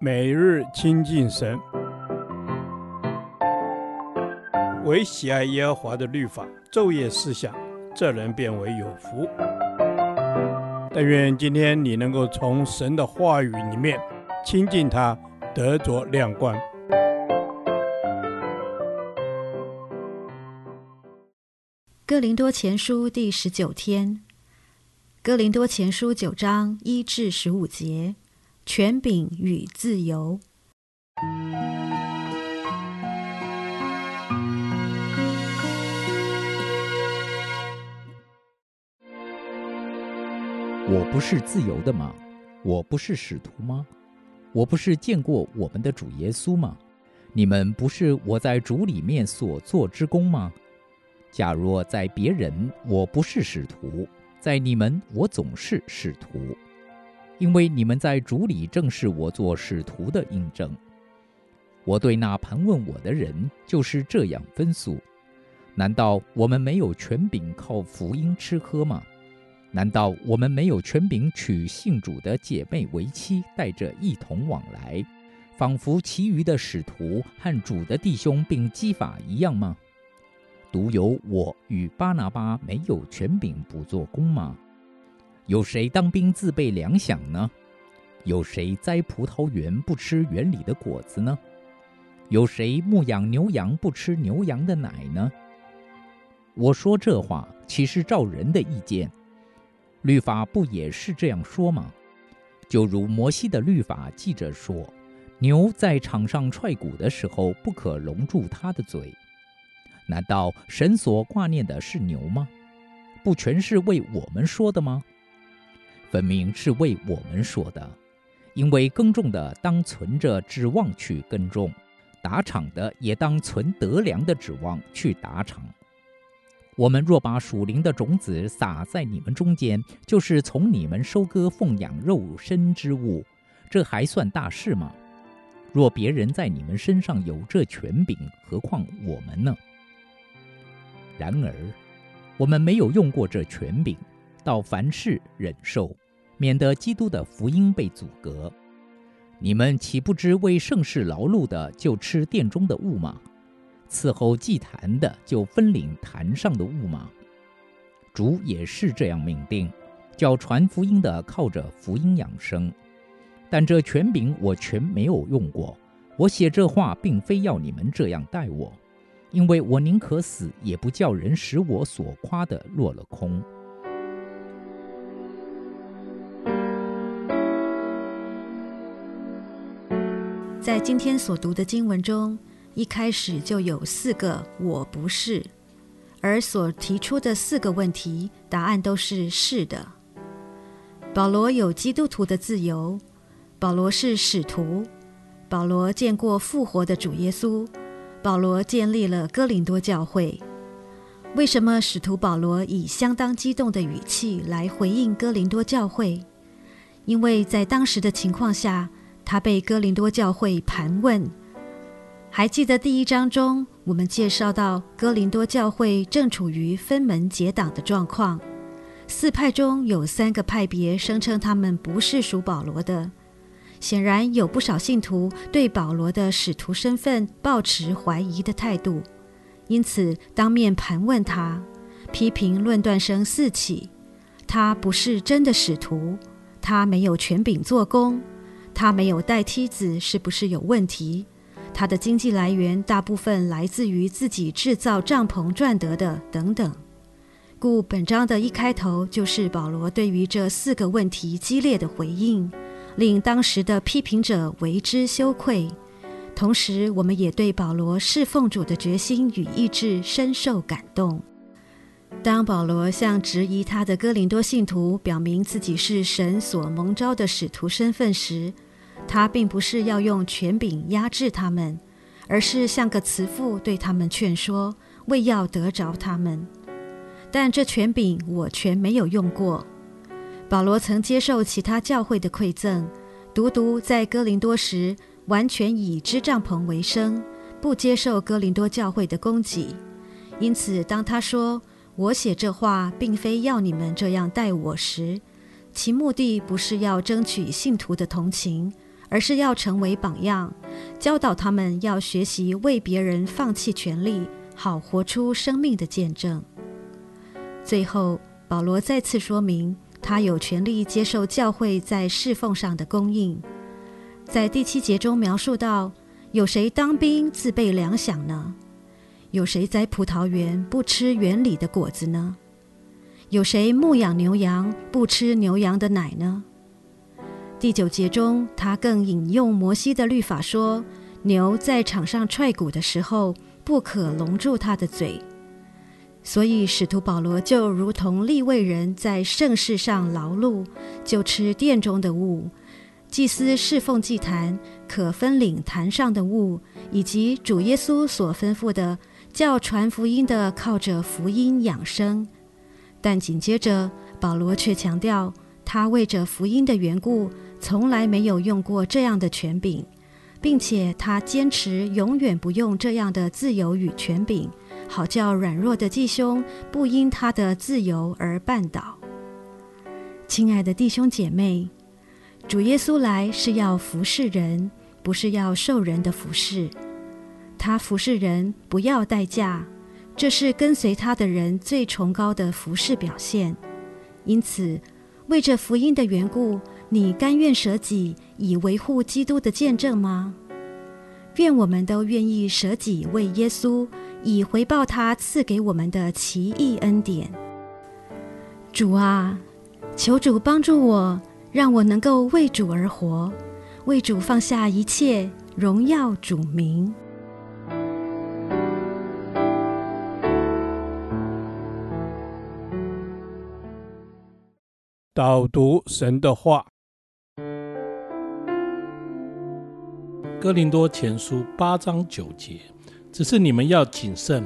每日亲近神，唯喜爱耶和华的律法，昼夜思想，这人便为有福。但愿今天你能够从神的话语里面亲近他，得着亮光。哥林多前书第十九天，哥林多前书九章一至十五节。权柄与自由。我不是自由的吗？我不是使徒吗？我不是见过我们的主耶稣吗？你们不是我在主里面所做之工吗？假若在别人我不是使徒，在你们我总是使徒。因为你们在主里正是我做使徒的印证。我对那盘问我的人就是这样分诉：难道我们没有权柄靠福音吃喝吗？难道我们没有权柄娶信主的姐妹为妻，带着一同往来，仿佛其余的使徒和主的弟兄并基法一样吗？独有我与巴拿巴没有权柄不做工吗？有谁当兵自备粮饷呢？有谁栽葡萄园不吃园里的果子呢？有谁牧养牛羊不吃牛羊的奶呢？我说这话，岂是照人的意见？律法不也是这样说吗？就如摩西的律法记着说，牛在场上踹鼓的时候，不可笼住它的嘴。难道神所挂念的是牛吗？不全是为我们说的吗？分明是为我们说的，因为耕种的当存着指望去耕种，打场的也当存得粮的指望去打场。我们若把属灵的种子撒在你们中间，就是从你们收割奉养肉身之物，这还算大事吗？若别人在你们身上有这权柄，何况我们呢？然而，我们没有用过这权柄，到凡事忍受。免得基督的福音被阻隔。你们岂不知为盛世劳碌的就吃殿中的物吗？伺候祭坛的就分领坛上的物吗？主也是这样命定，叫传福音的靠着福音养生。但这权柄我全没有用过。我写这话，并非要你们这样待我，因为我宁可死，也不叫人使我所夸的落了空。在今天所读的经文中，一开始就有四个“我不是”，而所提出的四个问题，答案都是“是的”。保罗有基督徒的自由，保罗是使徒，保罗见过复活的主耶稣，保罗建立了哥林多教会。为什么使徒保罗以相当激动的语气来回应哥林多教会？因为在当时的情况下，他被哥林多教会盘问，还记得第一章中我们介绍到，哥林多教会正处于分门结党的状况，四派中有三个派别声称他们不是属保罗的，显然有不少信徒对保罗的使徒身份抱持怀疑的态度，因此当面盘问他，批评论断声四起，他不是真的使徒，他没有权柄做工。他没有带梯子，是不是有问题？他的经济来源大部分来自于自己制造帐篷赚得的，等等。故本章的一开头就是保罗对于这四个问题激烈的回应，令当时的批评者为之羞愧。同时，我们也对保罗侍奉主的决心与意志深受感动。当保罗向质疑他的哥林多信徒表明自己是神所蒙召的使徒身份时，他并不是要用权柄压制他们，而是像个慈父对他们劝说，为要得着他们。但这权柄我全没有用过。保罗曾接受其他教会的馈赠，独独在哥林多时，完全以织帐篷为生，不接受哥林多教会的供给。因此，当他说我写这话，并非要你们这样待我时，其目的不是要争取信徒的同情。而是要成为榜样，教导他们要学习为别人放弃权利，好活出生命的见证。最后，保罗再次说明，他有权利接受教会在侍奉上的供应。在第七节中描述到，有谁当兵自备粮饷呢？有谁栽葡萄园不吃园里的果子呢？有谁牧养牛羊不吃牛羊的奶呢？第九节中，他更引用摩西的律法说，牛在场上踹鼓的时候，不可笼住它的嘴。所以，使徒保罗就如同利未人在圣事上劳碌，就吃殿中的物；祭司侍奉祭坛，可分领坛上的物，以及主耶稣所吩咐的，叫传福音的靠着福音养生。但紧接着，保罗却强调，他为着福音的缘故，从来没有用过这样的权柄，并且他坚持永远不用这样的自由与权柄。好叫软弱的弟兄不因他的自由而绊倒。亲爱的弟兄姐妹，主耶稣来是要服侍人，不是要受人的服侍。他服侍人不要代价，这是跟随他的人最崇高的服侍表现。因此，为着福音的缘故，你甘愿舍己以维护基督的见证吗？愿我们都愿意舍己为耶稣。以回报他赐给我们的奇异恩典。主啊，求主帮助我，让我能够为主而活，为主放下一切，荣耀主名。导读神的话，《哥林多前书》八章九节。只是你们要谨慎，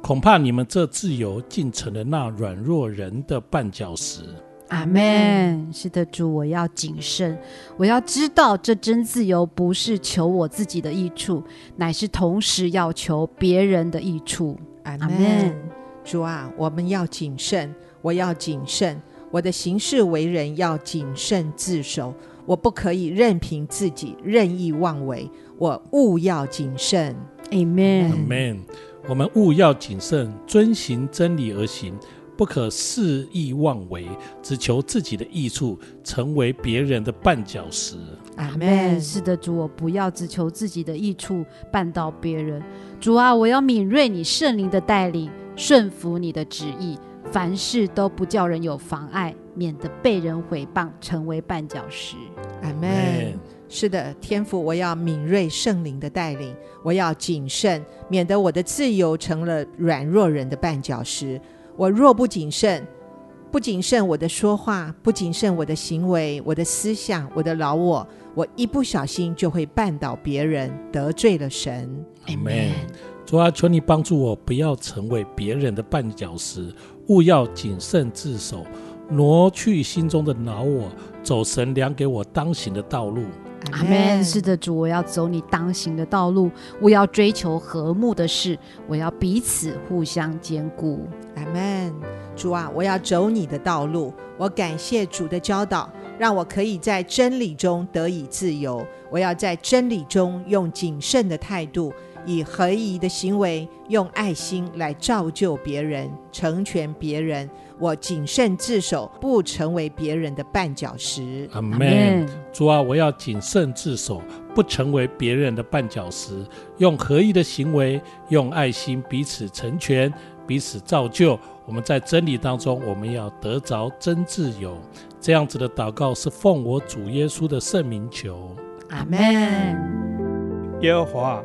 恐怕你们这自由竟成了那软弱人的绊脚石。阿门。是的，主，我要谨慎，我要知道这真自由不是求我自己的益处，乃是同时要求别人的益处。阿门。主啊，我们要谨慎，我要谨慎，我的行事为人要谨慎自守，我不可以任凭自己任意妄为，我务要谨慎。Amen，Amen。我们务要谨慎，遵行真理而行，不可肆意妄为，只求自己的益处，成为别人的绊脚石。Amen。是的，主，我不要只求自己的益处，绊倒别人。主啊，我要敏锐你圣灵的带领，顺服你的旨意，凡事都不叫人有妨碍，免得被人毁谤，成为绊脚石。Amen。是的，天父，我要敏锐圣灵的带领，我要谨慎，免得我的自由成了软弱人的绊脚石。我若不谨慎，不谨慎我的说话，不谨慎我的行为，我的思想，我的老我，我一不小心就会绊倒别人，得罪了神。阿门。主啊，求你帮助我，不要成为别人的绊脚石，勿要谨慎自守，挪去心中的恼我，走神量给我当行的道路。阿门。是的，主，我要走你当行的道路，我要追求和睦的事，我要彼此互相兼顾。阿门。主啊，我要走你的道路。我感谢主的教导，让我可以在真理中得以自由。我要在真理中用谨慎的态度，以合宜的行为，用爱心来造就别人，成全别人。我谨慎自守，不成为别人的绊脚石。阿门。主啊，我要谨慎自守，不成为别人的绊脚石。用合一的行为，用爱心彼此成全，彼此造就。我们在真理当中，我们要得着真自由。这样子的祷告是奉我主耶稣的圣名求。阿门。耶和华，